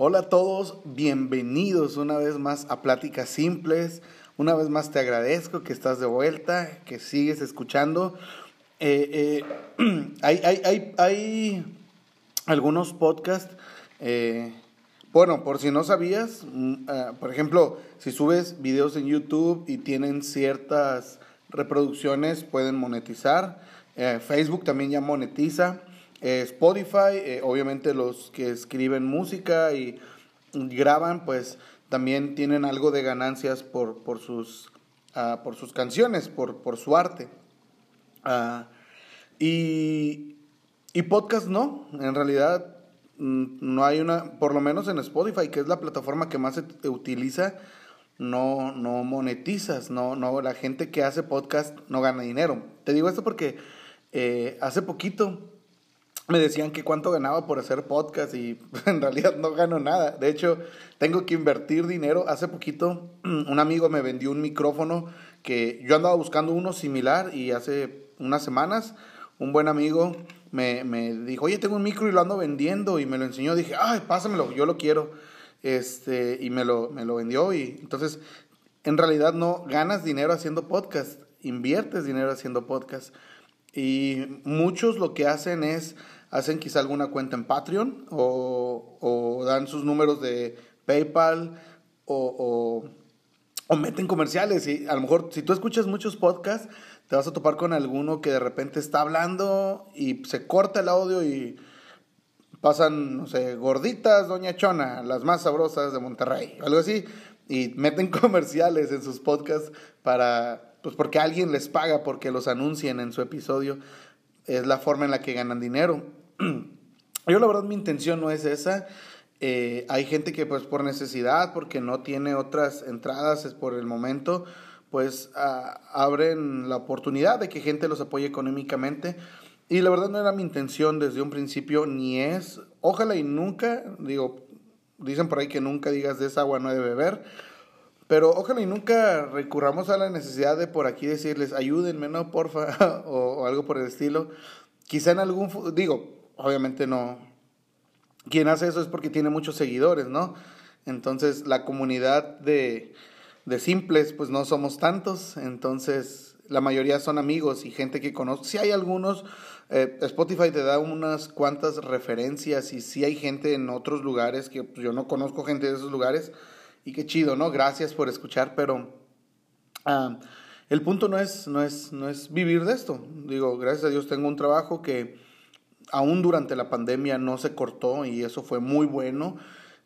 Hola a todos, bienvenidos una vez más a Pláticas Simples. Una vez más te agradezco que estás de vuelta, que sigues escuchando. Eh, eh, hay, hay, hay, hay, algunos podcasts, eh, bueno, por si no sabías, mm, por ejemplo, si subes videos en YouTube y tienen ciertas reproducciones, pueden monetizar. Facebook también ya monetiza. Eh, Spotify, eh, obviamente los que escriben música y graban, pues también tienen algo de ganancias por, por, sus, ah, por sus canciones, por, por su arte. Ah, y, y podcast no, en realidad mm, no hay una, por lo menos en Spotify, que es la plataforma que más se utiliza, no, no monetizas, no, no, la gente que hace podcast no gana dinero. Te digo esto porque eh, hace poquito me decían que cuánto ganaba por hacer podcast y en realidad no gano nada. De hecho, tengo que invertir dinero. Hace poquito un amigo me vendió un micrófono que yo andaba buscando uno similar y hace unas semanas un buen amigo me, me dijo, oye, tengo un micro y lo ando vendiendo y me lo enseñó. Dije, ay, pásamelo, yo lo quiero. Este, y me lo, me lo vendió y entonces en realidad no ganas dinero haciendo podcast, inviertes dinero haciendo podcast. Y muchos lo que hacen es hacen quizá alguna cuenta en Patreon o, dan sus números de PayPal o, o, meten comerciales. Y a lo mejor si tú escuchas muchos podcasts, te vas a topar con alguno que de repente está hablando y se corta el audio y pasan, no sé, gorditas, Doña Chona, las más sabrosas de Monterrey, algo así, y meten comerciales en sus podcasts para, pues porque alguien les paga porque los anuncien en su episodio. Es la forma en la que ganan dinero. Yo la verdad mi intención no es esa. Eh, hay gente que pues por necesidad, porque no tiene otras entradas es por el momento, pues abren la oportunidad de que gente los apoye económicamente. Y la verdad no era mi intención desde un principio, ni es, ojalá y nunca, digo, dicen por ahí que nunca digas de esa agua no de beber, pero ojalá y nunca recurramos a la necesidad de por aquí decirles, ayúdenme, no, porfa, o, o algo por el estilo. Quizá en algún, digo, obviamente no. Quien hace eso es porque tiene muchos seguidores, ¿no? Entonces la comunidad de, de simples, pues no somos tantos, entonces la mayoría son amigos y gente que conozco. Si hay algunos, eh, Spotify te da unas cuantas referencias y si hay gente en otros lugares que pues, yo no conozco gente de esos lugares y qué chido, ¿no? Gracias por escuchar, pero ah, el punto no es, no, es, no es vivir de esto. Digo, gracias a Dios tengo un trabajo que aún durante la pandemia no se cortó y eso fue muy bueno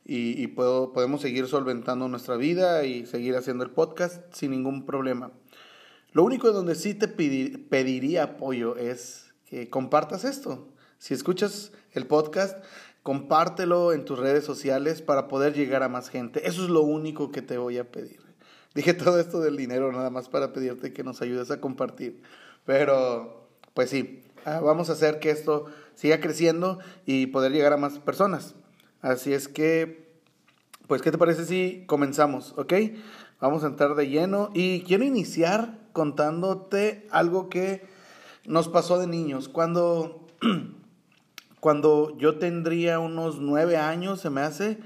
y, podemos seguir solventando nuestra vida y seguir haciendo el podcast sin ningún problema. Lo único de donde sí te pediría apoyo es que compartas esto. Si escuchas el podcast, compártelo en tus redes sociales para poder llegar a más gente. Eso es lo único que te voy a pedir. Dije todo esto del dinero nada más para pedirte que nos ayudes a compartir. Pero, pues sí, ah, vamos a hacer que esto siga creciendo y poder llegar a más personas. Así es que, pues, ¿qué te parece si comenzamos? ¿Ok? Vamos a entrar de lleno y quiero iniciar contándote algo que nos pasó de niños. Cuando, cuando yo tendría unos nueve años, se me hace,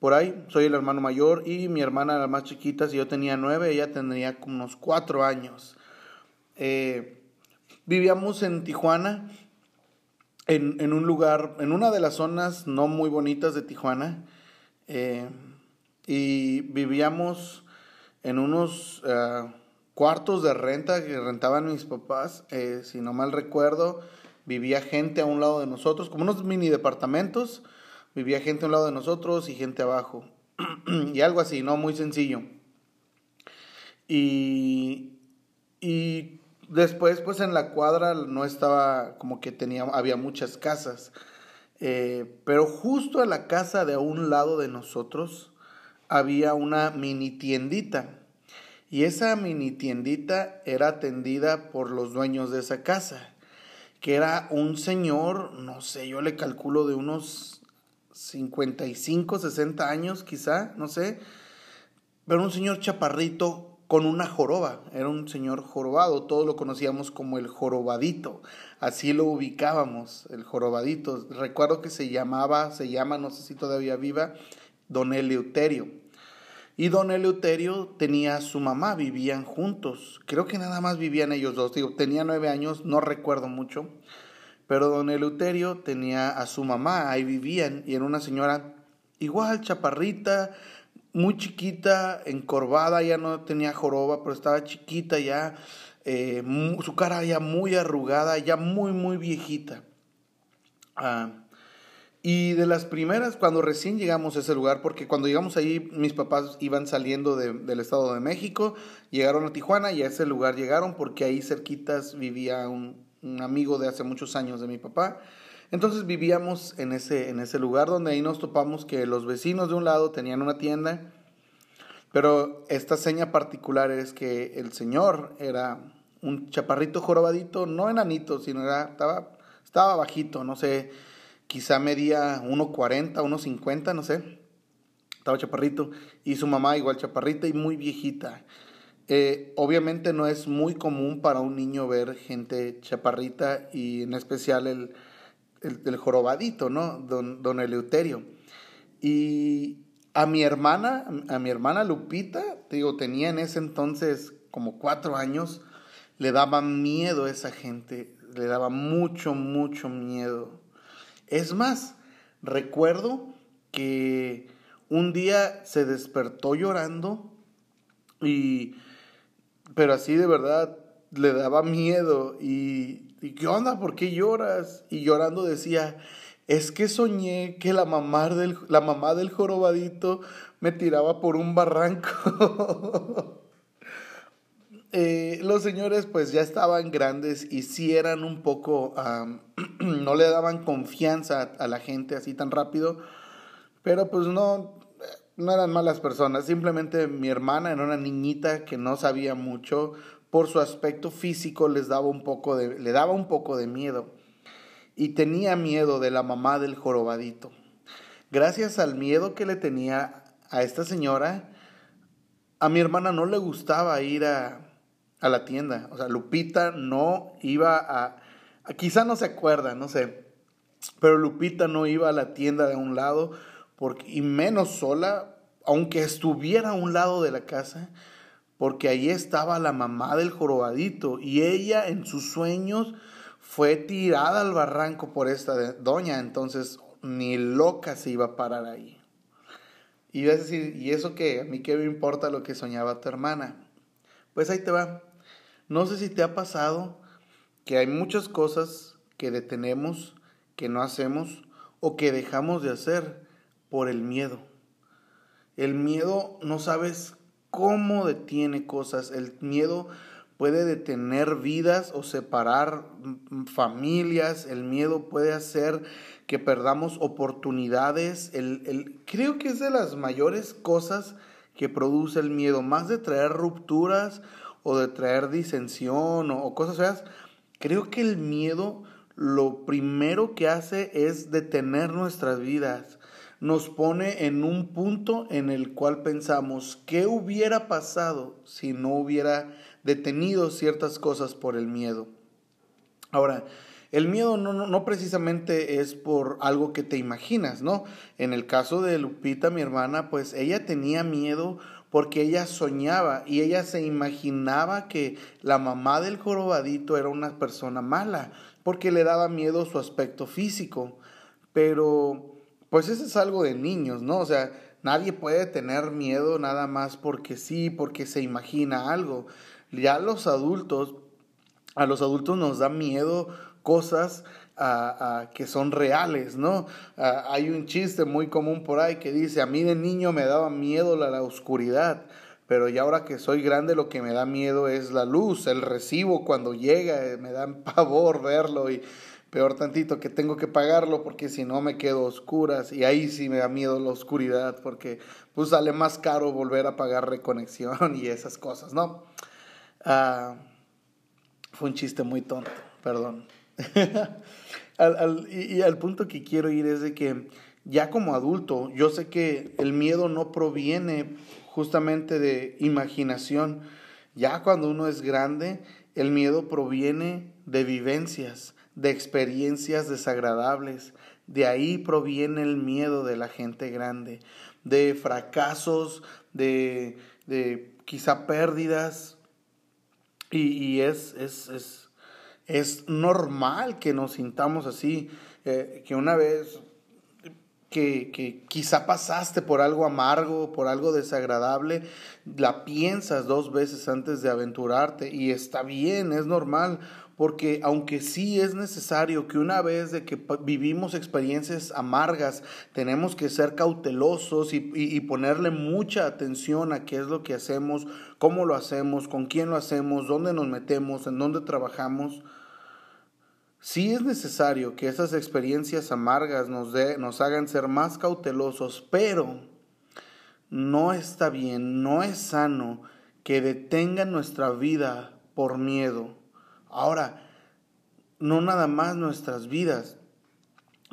por ahí, soy el hermano mayor y mi hermana la más chiquita, si yo tenía nueve, ella tendría unos cuatro años. Eh, vivíamos en Tijuana en, un lugar, en una de las zonas no muy bonitas de Tijuana, eh, y vivíamos en unos eh, cuartos de renta que rentaban mis papás, eh, si no mal recuerdo, vivía gente a un lado de nosotros, como unos mini departamentos, vivía gente a un lado de nosotros y gente abajo, y algo así, ¿no? Muy sencillo. Y, y después, pues en la cuadra no estaba como que tenía, había muchas casas. Eh, pero justo a la casa de a un lado de nosotros había una mini tiendita. Y esa mini tiendita era atendida por los dueños de esa casa, que era un señor, no sé, yo le calculo de unos 55, 60 años quizá, no sé, pero un señor chaparrito con una joroba. Era un señor jorobado, todos lo conocíamos como el jorobadito. Así lo ubicábamos, el jorobadito. Recuerdo que se llamaba, se llama, no sé si todavía viva, don Eleuterio. Y don Eleuterio tenía a su mamá, vivían juntos. Creo que nada más vivían ellos dos. Digo, tenía nueve años, no recuerdo mucho. Pero don Eleuterio tenía a su mamá, ahí vivían, y era una señora igual, chaparrita, muy chiquita, encorvada, ya no tenía joroba, pero estaba chiquita ya, eh, su cara ya muy arrugada, ya muy, muy viejita. Ah, y de las primeras, cuando recién llegamos a ese lugar, porque cuando llegamos ahí, mis papás iban saliendo del Estado de México, llegaron a Tijuana y a ese lugar llegaron porque ahí cerquitas vivía un, un amigo de hace muchos años de mi papá. Entonces vivíamos en ese, en ese lugar donde ahí nos topamos que los vecinos de un lado tenían una tienda, pero esta seña particular es que el señor era un chaparrito jorobadito, no enanito, sino era, estaba, estaba bajito, no sé, quizá medía 1,40, 1,50, no sé. Estaba chaparrito. Y su mamá igual chaparrita y muy viejita. Eh, obviamente no es muy común para un niño ver gente chaparrita y en especial el, el, jorobadito, ¿no? Don, don Eleuterio. Y a mi hermana, a mi hermana Lupita, digo, tenía en ese entonces como cuatro años, le daba miedo a esa gente, le daba mucho, mucho miedo. Es más, recuerdo que un día se despertó llorando y pero así de verdad le daba miedo y, y ¿qué onda? ¿Por qué lloras? Y llorando decía, es que soñé que la mamá del, la mamá del jorobadito me tiraba por un barranco. Eh, los señores pues ya estaban grandes y sí eran un poco, no le daban confianza a la gente así tan rápido, pero pues no, no eran malas personas, simplemente mi hermana era una niñita que no sabía mucho, por su aspecto físico les daba un poco de, le daba un poco de miedo y tenía miedo de la mamá del jorobadito. Gracias al miedo que le tenía a esta señora, a mi hermana no le gustaba ir a, a la tienda. O sea, Lupita no iba a, quizá no se acuerda, no sé, pero Lupita no iba a la tienda de un lado, porque, y menos sola, aunque estuviera a un lado de la casa, porque ahí estaba la mamá del jorobadito y ella en sus sueños fue tirada al barranco por esta doña, entonces ni loca se iba a parar ahí. Y vas a decir, ¿y eso qué? ¿A mí qué me importa lo que soñaba tu hermana? Pues ahí te va. No sé si te ha pasado que hay muchas cosas que detenemos, que no hacemos o que dejamos de hacer por el miedo. El miedo no sabes cómo detiene cosas. El miedo puede detener vidas o separar familias. El miedo puede hacer que perdamos oportunidades. El, creo que es de las mayores cosas que produce el miedo, más de traer rupturas o de traer disensión o, cosas feas, creo que el miedo lo primero que hace es detener nuestras vidas. Nos pone en un punto en el cual pensamos, ¿qué hubiera pasado si no hubiera detenido ciertas cosas por el miedo? Ahora, el miedo no, no, precisamente es por algo que te imaginas, ¿no? En el caso de Lupita, mi hermana, pues ella tenía miedo porque ella soñaba y ella se imaginaba que la mamá del jorobadito era una persona mala, porque le daba miedo su aspecto físico. Pero, pues eso es algo de niños, ¿no? O sea, nadie puede tener miedo nada más porque sí, porque se imagina algo. Ya los adultos, a los adultos nos da miedo cosas que son reales, ¿no? hay un chiste muy común por ahí que dice, a mí de niño me daba miedo la, la oscuridad, pero ya ahora que soy grande lo que me da miedo es la luz, el recibo cuando llega, eh, me da pavor verlo y peor tantito que tengo que pagarlo porque si no me quedo oscuras y ahí sí me da miedo la oscuridad porque pues sale más caro volver a pagar reconexión y esas cosas, ¿no? Ah, fue un chiste muy tonto, perdón. y, al punto que quiero ir es de que ya como adulto, yo sé que el miedo no proviene justamente de imaginación. Ya cuando uno es grande, el miedo proviene de vivencias, de experiencias desagradables. De ahí proviene el miedo de la gente grande. de fracasos, de, de quizá pérdidas. Y, es, es, es, normal que nos sintamos así, eh, que una vez que, que, quizá pasaste por algo amargo, por algo desagradable, la piensas dos veces antes de aventurarte y está bien, es normal, porque aunque sí es necesario que una vez de que vivimos experiencias amargas, tenemos que ser cautelosos y, ponerle mucha atención a qué es lo que hacemos, cómo lo hacemos, con quién lo hacemos, dónde nos metemos, en dónde trabajamos. Sí es necesario que esas experiencias amargas nos, nos hagan ser más cautelosos, pero no está bien, no es sano que detengan nuestra vida por miedo Ahora, no nada más nuestras vidas,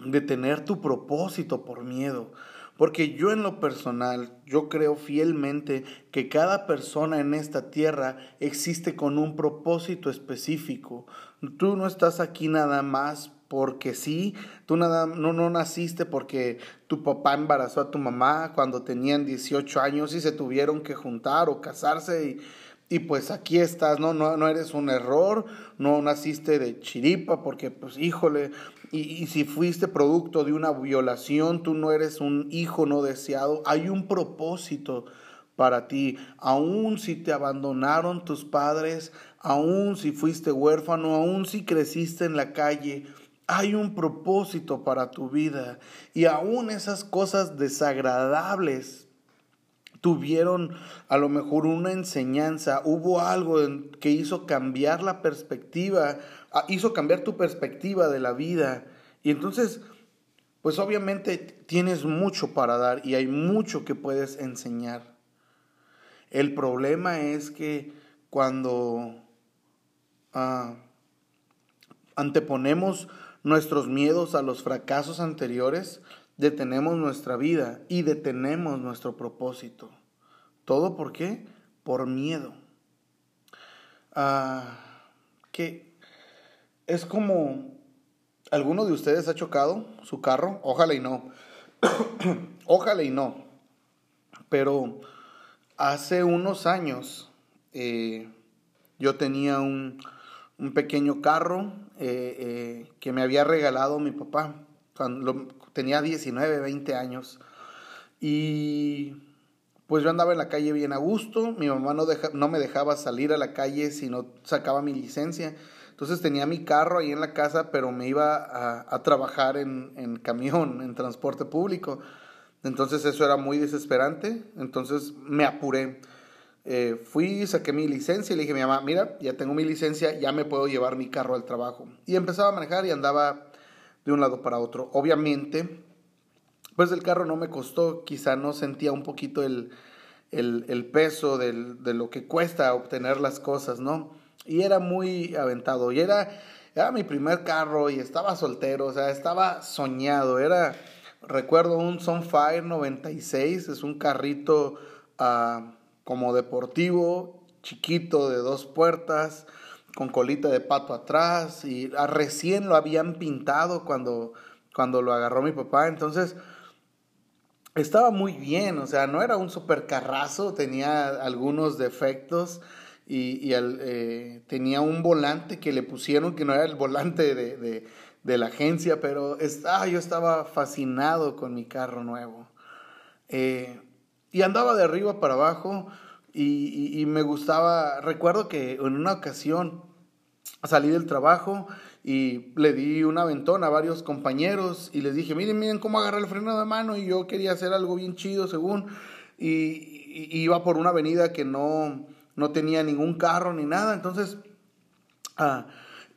de tener tu propósito por miedo. Porque yo en lo personal, yo creo fielmente que cada persona en esta tierra existe con un propósito específico. Tú no estás aquí nada más porque sí, tú nada, no, no naciste porque tu papá embarazó a tu mamá cuando tenían 18 años y se tuvieron que juntar o casarse y, y pues aquí estás, ¿no? ¿no? No eres un error, no naciste de chiripa, porque pues híjole, y, si fuiste producto de una violación, tú no eres un hijo no deseado, hay un propósito para ti, aun si te abandonaron tus padres, aun si fuiste huérfano, aun si creciste en la calle, hay un propósito para tu vida y aún esas cosas desagradables tuvieron a lo mejor una enseñanza, hubo algo que hizo cambiar la perspectiva, ah, hizo cambiar tu perspectiva de la vida. Y entonces, pues obviamente tienes mucho para dar y hay mucho que puedes enseñar. El problema es que cuando ah, anteponemos nuestros miedos a los fracasos anteriores, detenemos nuestra vida y detenemos nuestro propósito. ¿Todo por qué? Por miedo. Ah, que es como, ¿alguno de ustedes ha chocado su carro? Ojalá y no. Ojalá y no. Pero hace unos años eh, yo tenía un, pequeño carro eh, eh, que me había regalado mi papá cuando tenía 19, 20 años. Y pues yo andaba en la calle bien a gusto, mi mamá no, no me dejaba salir a la calle si no sacaba mi licencia. Entonces tenía mi carro ahí en la casa, pero me iba a, trabajar en, camión, en transporte público. Entonces eso era muy desesperante, entonces me apuré. Eh, fui, saqué mi licencia y le dije a mi mamá, mira, ya tengo mi licencia, ya me puedo llevar mi carro al trabajo. Y empezaba a manejar y andaba de un lado para otro. Obviamente, pues el carro no me costó, quizá no sentía un poquito el, peso de lo que cuesta obtener las cosas, ¿no? Y era muy aventado, y era, era mi primer carro y estaba soltero, o sea, estaba soñado, era, recuerdo un Sunfire 96, es un carrito ah, como deportivo, chiquito, de dos puertas, con colita de pato atrás y ah, recién lo habían pintado cuando, cuando lo agarró mi papá. Entonces, estaba muy bien, o sea, no era un supercarrazo, tenía algunos defectos y, eh, tenía un volante que le pusieron que no era el volante de, la agencia, pero yo estaba fascinado con mi carro nuevo. Eh, y andaba de arriba para abajo y, me gustaba, recuerdo que en una ocasión salí del trabajo y le di un aventón a varios compañeros y les dije, miren, miren cómo agarrar el freno de mano y yo quería hacer algo bien chido según y, iba por una avenida que no, no tenía ningún carro ni nada, entonces ah,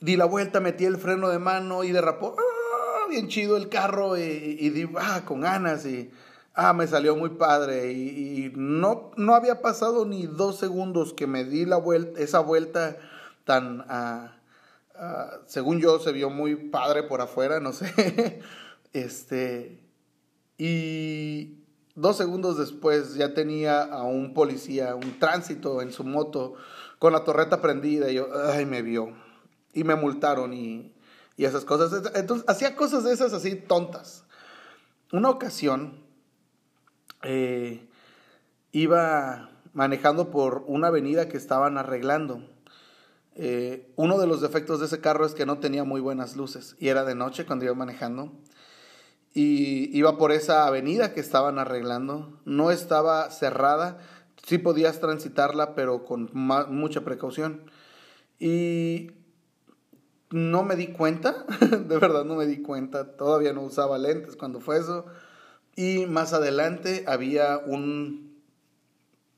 di la vuelta, metí el freno de mano y derrapó, ah, bien chido el carro y, y di, ah, con ganas y Ah, me salió muy padre y, no, no había pasado ni dos segundos que me di la vuelta, esa vuelta tan, ah, según yo, se vio muy padre por afuera, no sé. este, y dos segundos después ya tenía a un policía, un tránsito en su moto con la torreta prendida y yo, ay, me vio. Y me multaron y, y esas cosas. Entonces, hacía cosas de esas así tontas. Una ocasión, eh, iba manejando por una avenida que estaban arreglando. Eh, uno de los defectos de ese carro es que no tenía muy buenas luces y era de noche cuando iba manejando. Y iba por esa avenida que estaban arreglando. No estaba cerrada, sí podías transitarla, pero con mucha precaución. Y no me di cuenta, de verdad no me di cuenta, todavía no usaba lentes cuando fue eso. Y más adelante había un,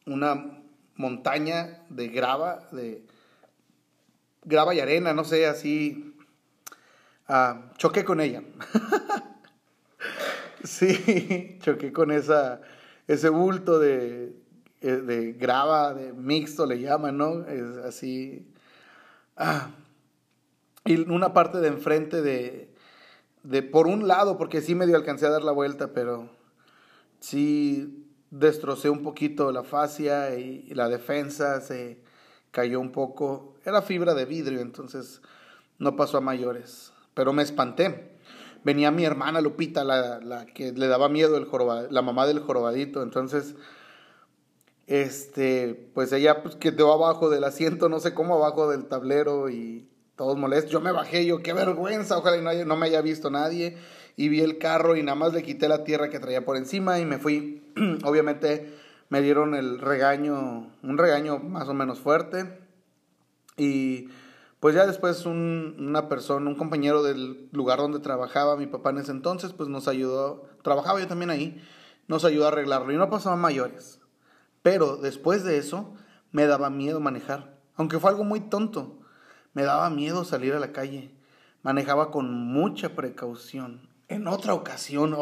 una montaña de grava, de grava y arena, no sé, así. Ah, choqué con ella. sí, choqué con esa, ese bulto de, eh, de grava, de mixto le llaman, ¿no? Es así. Ah, y una parte de enfrente de, de, por un lado, porque sí medio alcancé a dar la vuelta, pero sí destrocé un poquito la fascia y, la defensa se cayó un poco. Era fibra de vidrio, entonces no pasó a mayores, pero me espanté. Venía mi hermana Lupita, la, la que le daba miedo el la mamá del jorobadito, entonces este, pues ella pues, quedó abajo del asiento, no sé cómo, abajo del tablero y todos molestos. Yo me bajé, yo, qué vergüenza, ojalá no, no me haya visto nadie. Y vi el carro y nada más le quité la tierra que traía por encima y me fui. Obviamente me dieron el regaño, un regaño más o menos fuerte. Y pues ya después un, una persona, un compañero del lugar donde trabajaba mi papá en ese entonces, pues nos ayudó, trabajaba yo también ahí, nos ayudó a arreglarlo y no pasaba mayores. Pero después de eso me daba miedo manejar, aunque fue algo muy tonto. Me daba miedo salir a la calle. Manejaba con mucha precaución. En otra ocasión,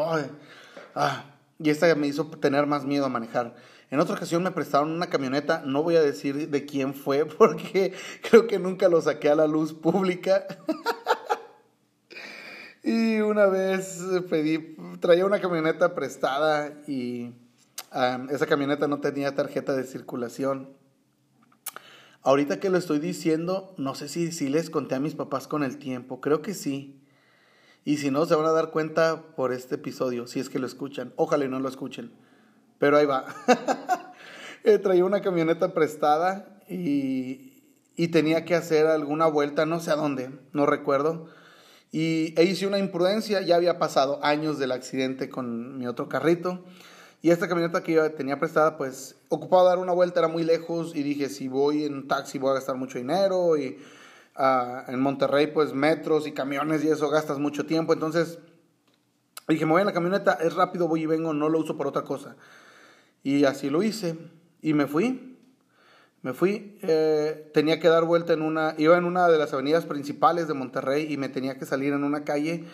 ah, y esta me hizo tener más miedo a manejar. En otra ocasión me prestaron una camioneta, no voy a decir de quién fue porque creo que nunca lo saqué a la luz pública. y una vez pedí, traía una camioneta prestada y ah, esa camioneta no tenía tarjeta de circulación. Ahorita que lo estoy diciendo, no sé si, si les conté a mis papás con el tiempo, creo que sí. Y si no, se van a dar cuenta por este episodio, si es que lo escuchan. Ojalá y no lo escuchen. Pero ahí va. Eh, traía una camioneta prestada y, y, tenía que hacer alguna vuelta, no sé a dónde, no recuerdo. Y e hice una imprudencia, ya había pasado años del accidente con mi otro carrito. Y esta camioneta que yo tenía prestada, pues ocupaba dar una vuelta, era muy lejos y dije, si voy en taxi voy a gastar mucho dinero y uh, en Monterrey pues metros y camiones y eso gastas mucho tiempo. Entonces dije, me voy en la camioneta, es rápido, voy y vengo, no lo uso por otra cosa. Y así lo hice y me fui. Me fui, eh, tenía que dar vuelta en una, iba en una de las avenidas principales de Monterrey y me tenía que salir en una calle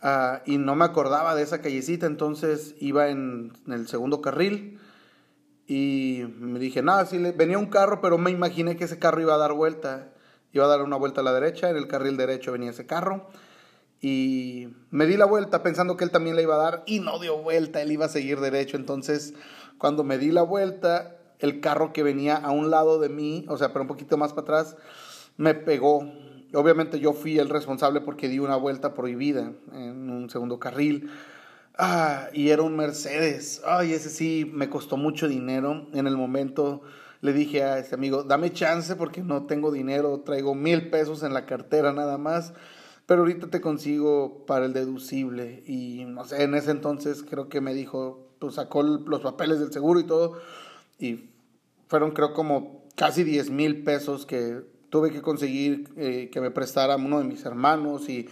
Ah, y no me acordaba de esa callecita, entonces iba en, el segundo carril y me dije, nada, sí, venía un carro, pero me imaginé que ese carro iba a dar vuelta, iba a dar una vuelta a la derecha, en el carril derecho venía ese carro y me di la vuelta pensando que él también le iba a dar y no dio vuelta, él iba a seguir derecho, entonces cuando me di la vuelta, el carro que venía a un lado de mí, o sea, pero un poquito más para atrás, me pegó Obviamente yo fui el responsable porque di una vuelta prohibida en un segundo carril. Ah, y era un Mercedes. Ay, ese sí me costó mucho dinero. En el momento le dije a este amigo, dame chance porque no tengo dinero, traigo mil pesos en la cartera nada más, pero ahorita te consigo para el deducible. Y no sé, en ese entonces creo que me dijo, pues sacó los papeles del seguro y todo, y fueron creo como casi 10 mil pesos que tuve que conseguir eh, que me prestara uno de mis hermanos y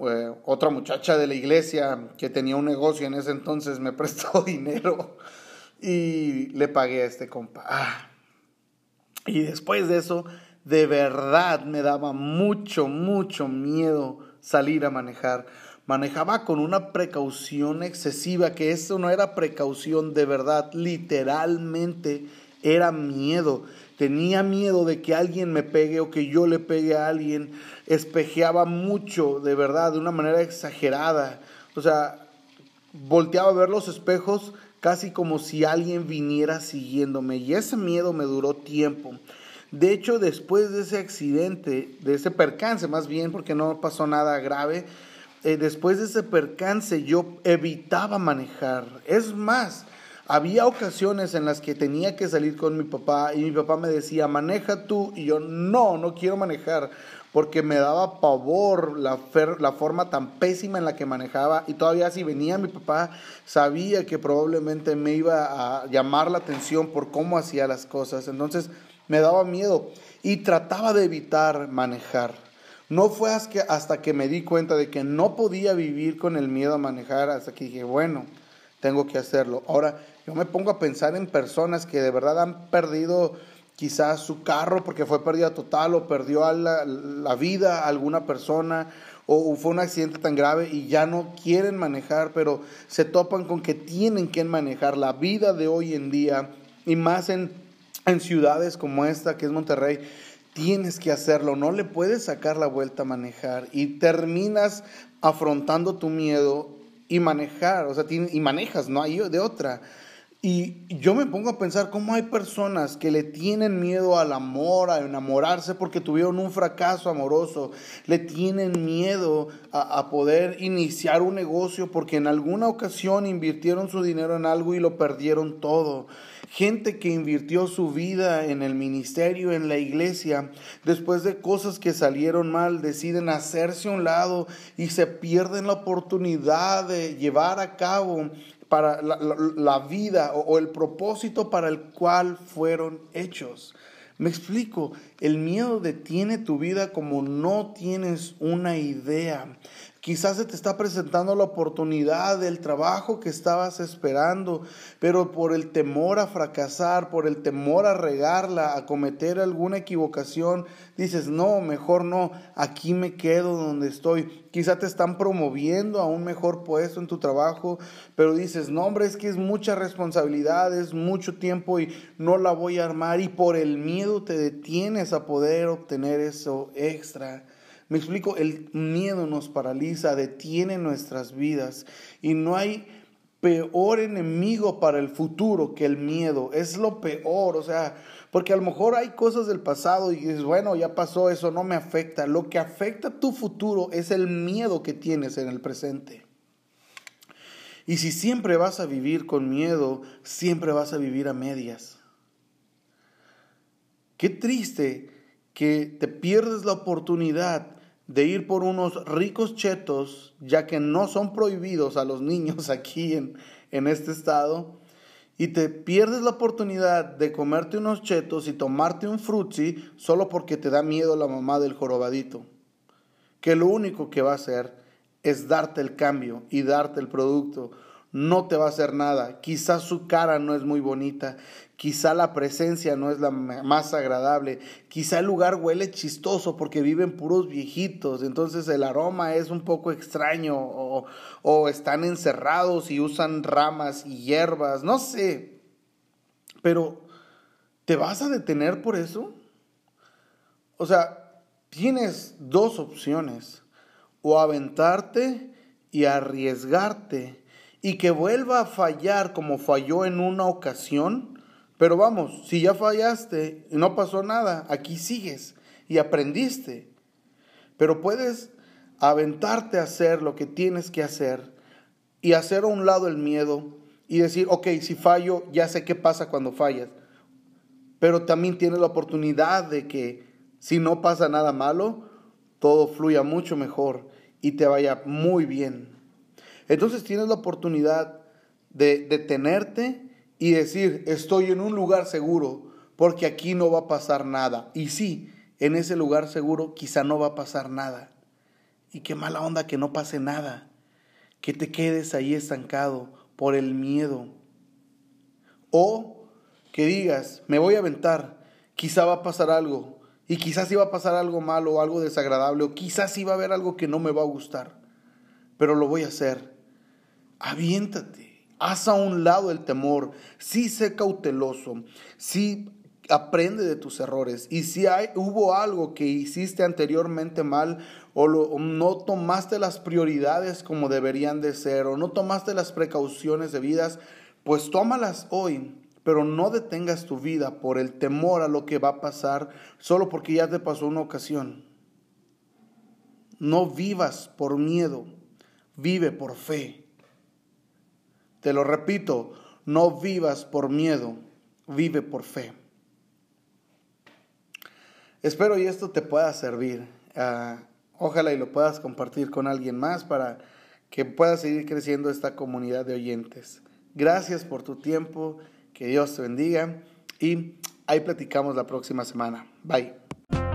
eh, otra muchacha de la iglesia que tenía un negocio en ese entonces me prestó dinero y le pagué a este compa. Ah. Y después de eso, de verdad me daba mucho, mucho miedo salir a manejar. Manejaba con una precaución excesiva, que eso no era precaución de verdad, literalmente era miedo tenía miedo de que alguien me pegue o que yo le pegue a alguien, espejeaba mucho, de verdad, de una manera exagerada. O sea, volteaba a ver los espejos casi como si alguien viniera siguiéndome y ese miedo me duró tiempo. De hecho, después de ese accidente, de ese percance más bien, porque no pasó nada grave, eh, después de ese percance yo evitaba manejar. Es más, Había ocasiones en las que tenía que salir con mi papá y mi papá me decía, maneja tú, y yo no, no quiero manejar, porque me daba pavor la, la forma tan pésima en la que manejaba. Y todavía si venía mi papá sabía que probablemente me iba a llamar la atención por cómo hacía las cosas, entonces me daba miedo y trataba de evitar manejar. No fue hasta que me di cuenta de que no podía vivir con el miedo a manejar, hasta que dije, bueno, tengo que hacerlo. Ahora, yo me pongo a pensar en personas que de verdad han perdido quizás su carro porque fue pérdida total o perdió la, la vida a alguna persona o fue un accidente tan grave y ya no quieren manejar, pero se topan con que tienen que manejar la vida de hoy en día y más en, en ciudades como esta que es Monterrey Tienes que hacerlo, no le puedes sacar la vuelta a manejar y terminas afrontando tu miedo y manejar, o sea, y manejas, no hay de otra. Y yo me pongo a pensar cómo hay personas que le tienen miedo al amor, a enamorarse porque tuvieron un fracaso amoroso, le tienen miedo a, a, poder iniciar un negocio porque en alguna ocasión invirtieron su dinero en algo y lo perdieron todo. Gente que invirtió su vida en el ministerio, en la iglesia, después de cosas que salieron mal, deciden hacerse a un lado y se pierden la oportunidad de llevar a cabo para la, vida o, el propósito para el cual fueron hechos. Me explico, el miedo detiene tu vida como no tienes una idea. Quizás se te está presentando la oportunidad del trabajo que estabas esperando, pero por el temor a fracasar, por el temor a regarla, a cometer alguna equivocación, dices, no, mejor no, aquí me quedo donde estoy. Quizás te están promoviendo a un mejor puesto en tu trabajo, pero dices, no, hombre, es que es mucha responsabilidad, es mucho tiempo y no la voy a armar y por el miedo te detienes a poder obtener eso extra. Me explico, el miedo nos paraliza, detiene nuestras vidas y no hay peor enemigo para el futuro que el miedo. Es lo peor, o sea, porque a lo mejor hay cosas del pasado y dices, bueno, ya pasó, eso no me afecta. Lo que afecta tu futuro es el miedo que tienes en el presente. Y si siempre vas a vivir con miedo, siempre vas a vivir a medias. Qué triste que te pierdes la oportunidad de ir por unos ricos chetos, ya que no son prohibidos a los niños aquí en, en este estado, y te pierdes la oportunidad de comerte unos chetos y tomarte un frutzi solo porque te da miedo la mamá del jorobadito, que lo único que va a hacer es darte el cambio y darte el producto no te va a hacer nada. Quizás su cara no es muy bonita, quizá la presencia no es la más agradable, quizá el lugar huele chistoso porque viven puros viejitos, entonces el aroma es un poco extraño. O, están encerrados y usan ramas y hierbas, no sé. Pero, ¿te vas a detener por eso? O sea, tienes dos opciones, o aventarte y arriesgarte. Y que vuelva a fallar como falló en una ocasión, pero vamos, si ya fallaste y no pasó nada, aquí sigues y aprendiste. Pero puedes aventarte a hacer lo que tienes que hacer y hacer a un lado el miedo y decir, ok, si fallo, ya sé qué pasa cuando fallas. Pero también tienes la oportunidad de que si no pasa nada malo, todo fluya mucho mejor y te vaya muy bien. Entonces tienes la oportunidad de detenerte y decir, estoy en un lugar seguro, porque aquí no va a pasar nada. Y sí, en ese lugar seguro quizá no va a pasar nada. Y qué mala onda que no pase nada, que te quedes ahí estancado por el miedo. O que digas, me voy a aventar, quizá va a pasar algo, y quizás iba a pasar algo malo o algo desagradable, o quizás iba a haber algo que no me va a gustar, pero lo voy a hacer aviéntate, haz a un lado el temor, sí sé cauteloso, sí aprende de tus errores. Y si hay, hubo algo que hiciste anteriormente mal o, o no tomaste las prioridades como deberían de ser o no tomaste las precauciones debidas, pues tómalas hoy, pero no detengas tu vida por el temor a lo que va a pasar solo porque ya te pasó una ocasión. No vivas por miedo, vive por fe. Te lo repito, no vivas por miedo, vive por fe. Espero y esto te pueda servir. Ah, ojalá y lo puedas compartir con alguien más para que pueda seguir creciendo esta comunidad de oyentes. Gracias por tu tiempo, que Dios te bendiga y ahí platicamos la próxima semana. Bye.